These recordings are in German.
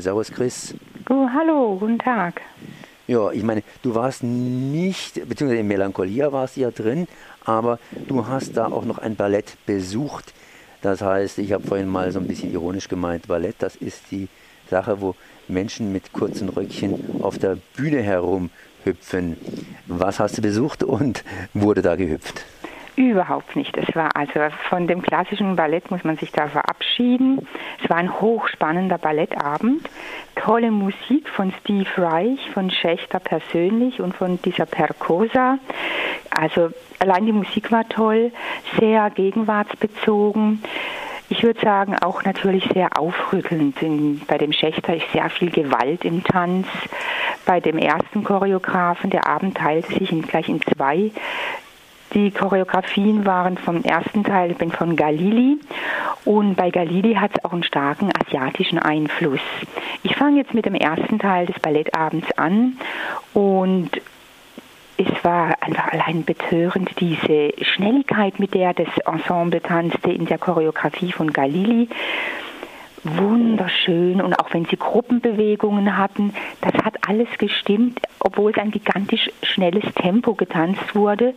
Servus Chris. Oh, hallo, guten Tag. Ja, ich meine, du warst nicht, beziehungsweise in Melancholia warst du ja drin, aber du hast da auch noch ein Ballett besucht. Das heißt, ich habe vorhin mal so ein bisschen ironisch gemeint, Ballett, das ist die Sache, wo Menschen mit kurzen Röckchen auf der Bühne herumhüpfen. Was hast du besucht und wurde da gehüpft? Überhaupt nicht. Es war also von dem klassischen Ballett muss man sich da verabschieden. Es war ein hochspannender Ballettabend. Tolle Musik von Steve Reich, von Schächter persönlich und von dieser Percosa. Also allein die Musik war toll, sehr gegenwartsbezogen. Ich würde sagen, auch natürlich sehr aufrüttelnd. Bei dem Schächter ist sehr viel Gewalt im Tanz. Bei dem ersten Choreografen, der Abend teilte sich in, gleich in zwei. Die Choreografien waren vom ersten Teil, von Galili und bei Galili hat es auch einen starken asiatischen Einfluss. Ich fange jetzt mit dem ersten Teil des Ballettabends an und es war einfach allein betörend, diese Schnelligkeit, mit der das Ensemble tanzte in der Choreografie von Galili wunderschön und auch wenn sie Gruppenbewegungen hatten, das hat alles gestimmt, obwohl es ein gigantisch schnelles Tempo getanzt wurde.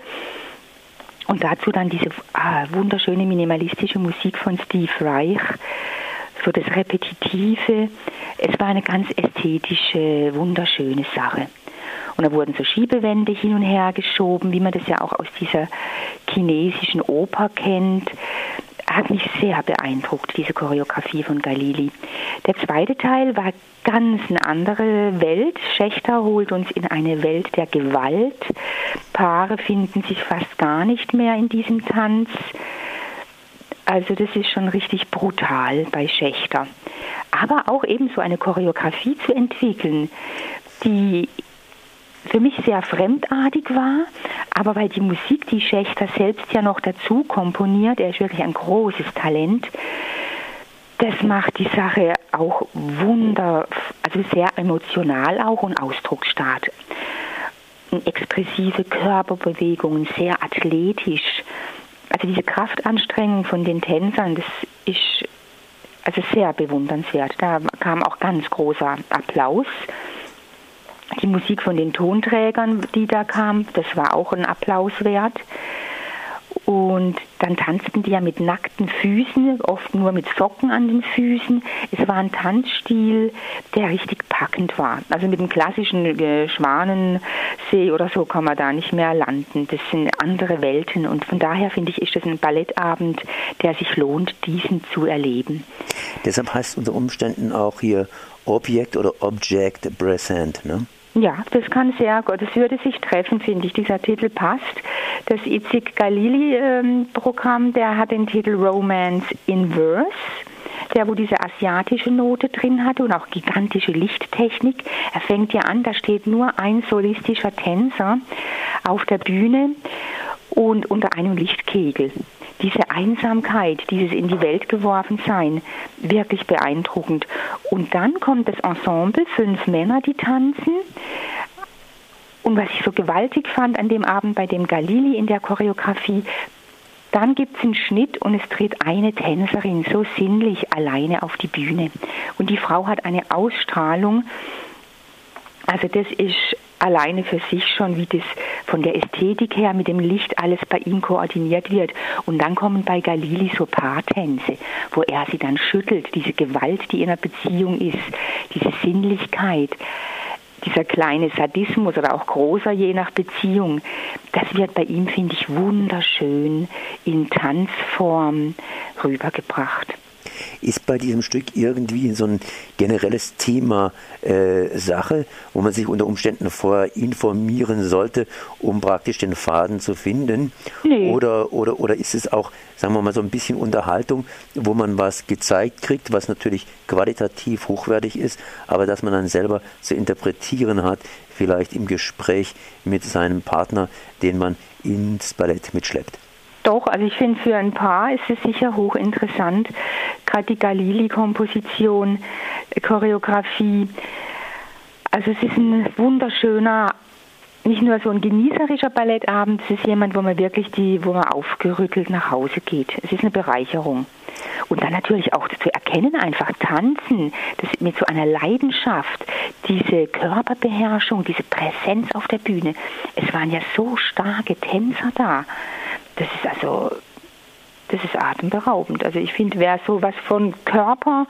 Und dazu dann diese ah, wunderschöne minimalistische Musik von Steve Reich, so das Repetitive. Es war eine ganz ästhetische, wunderschöne Sache. Und da wurden so Schiebewände hin und her geschoben, wie man das ja auch aus dieser chinesischen Oper kennt hat mich sehr beeindruckt, diese Choreografie von Galili. Der zweite Teil war ganz eine andere Welt. Schächter holt uns in eine Welt der Gewalt. Paare finden sich fast gar nicht mehr in diesem Tanz. Also das ist schon richtig brutal bei Schächter. Aber auch eben so eine Choreografie zu entwickeln, die für mich sehr fremdartig war, aber weil die Musik, die Schächter selbst ja noch dazu komponiert, er ist wirklich ein großes Talent, das macht die Sache auch wunder, also sehr emotional auch und ausdrucksstark. Expressive Körperbewegungen, sehr athletisch. Also diese Kraftanstrengung von den Tänzern, das ist also sehr bewundernswert. Da kam auch ganz großer Applaus die Musik von den Tonträgern, die da kam, das war auch ein Applaus wert. Und dann tanzten die ja mit nackten Füßen, oft nur mit Socken an den Füßen. Es war ein Tanzstil, der richtig packend war. Also mit dem klassischen äh, Schwanensee oder so kann man da nicht mehr landen. Das sind andere Welten und von daher finde ich, ist das ein Ballettabend, der sich lohnt, diesen zu erleben. Deshalb heißt es unter Umständen auch hier Object oder Object Present, ne? Ja, das kann sehr gut. Das würde sich treffen, finde ich. Dieser Titel passt. Das Itzig Galili-Programm, ähm, der hat den Titel Romance in Verse der wo diese asiatische Note drin hatte und auch gigantische Lichttechnik. Er fängt ja an, da steht nur ein solistischer Tänzer auf der Bühne und unter einem Lichtkegel diese Einsamkeit, dieses in die Welt geworfen sein, wirklich beeindruckend. Und dann kommt das Ensemble, fünf Männer, die tanzen. Und was ich so gewaltig fand an dem Abend bei dem Galili in der Choreografie, dann gibt es einen Schnitt und es tritt eine Tänzerin so sinnlich alleine auf die Bühne. Und die Frau hat eine Ausstrahlung, also das ist alleine für sich schon, wie das von der Ästhetik her mit dem Licht alles bei ihm koordiniert wird. Und dann kommen bei Galili so Paartänze, wo er sie dann schüttelt, diese Gewalt, die in einer Beziehung ist, diese Sinnlichkeit dieser kleine Sadismus oder auch großer je nach Beziehung, das wird bei ihm, finde ich, wunderschön in Tanzform rübergebracht ist bei diesem Stück irgendwie so ein generelles Thema äh, Sache, wo man sich unter Umständen vorher informieren sollte, um praktisch den Faden zu finden? Nee. Oder, oder, oder ist es auch, sagen wir mal, so ein bisschen Unterhaltung, wo man was gezeigt kriegt, was natürlich qualitativ hochwertig ist, aber dass man dann selber zu interpretieren hat, vielleicht im Gespräch mit seinem Partner, den man ins Ballett mitschleppt? Doch, also ich finde, für ein Paar ist es sicher hochinteressant. Gerade die Galili-Komposition, Choreografie. Also es ist ein wunderschöner, nicht nur so ein genießerischer Ballettabend, es ist jemand, wo man wirklich die, wo man aufgerüttelt nach Hause geht. Es ist eine Bereicherung. Und dann natürlich auch zu erkennen, einfach tanzen, das mit so einer Leidenschaft, diese Körperbeherrschung, diese Präsenz auf der Bühne. Es waren ja so starke Tänzer da. Das ist also das ist atemberaubend. Also ich finde, wer sowas von Körper,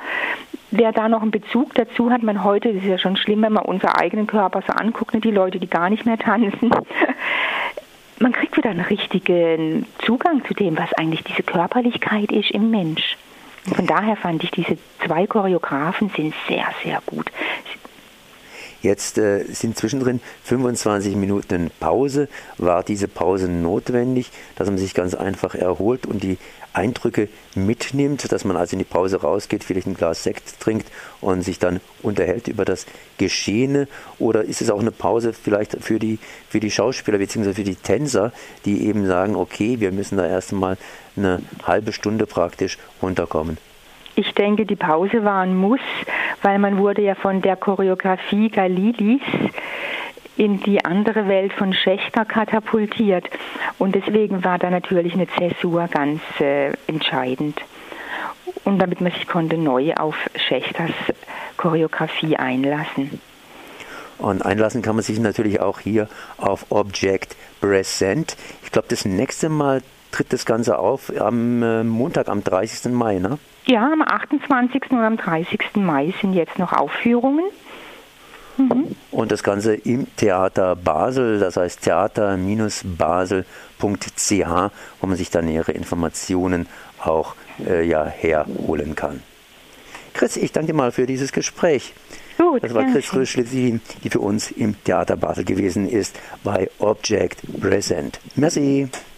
wer da noch einen Bezug dazu hat, man heute, das ist ja schon schlimm, wenn man unseren eigenen Körper so anguckt, ne, die Leute, die gar nicht mehr tanzen, man kriegt wieder einen richtigen Zugang zu dem, was eigentlich diese Körperlichkeit ist im Mensch. Und von daher fand ich diese zwei Choreografen sind sehr, sehr gut. Jetzt äh, sind zwischendrin 25 Minuten Pause. War diese Pause notwendig, dass man sich ganz einfach erholt und die Eindrücke mitnimmt, dass man also in die Pause rausgeht, vielleicht ein Glas Sekt trinkt und sich dann unterhält über das Geschehene? Oder ist es auch eine Pause vielleicht für die, für die Schauspieler bzw. für die Tänzer, die eben sagen, okay, wir müssen da erst einmal eine halbe Stunde praktisch runterkommen? Ich denke, die Pause war ein Muss, weil man wurde ja von der Choreografie Galilis in die andere Welt von Schächter katapultiert. Und deswegen war da natürlich eine Zäsur ganz äh, entscheidend. Und damit man sich konnte neu auf Schächters Choreografie einlassen. Und einlassen kann man sich natürlich auch hier auf Object Present. Ich glaube, das nächste Mal tritt das Ganze auf am äh, Montag, am 30. Mai, ne? Ja, am 28. und am 30. Mai sind jetzt noch Aufführungen. Mhm. Und das Ganze im Theater Basel, das heißt theater-basel.ch, wo man sich da nähere Informationen auch äh, ja, herholen kann. Chris, ich danke dir mal für dieses Gespräch. Gut, das war Chris Röschlittin, die für uns im Theater Basel gewesen ist bei Object Present. Merci.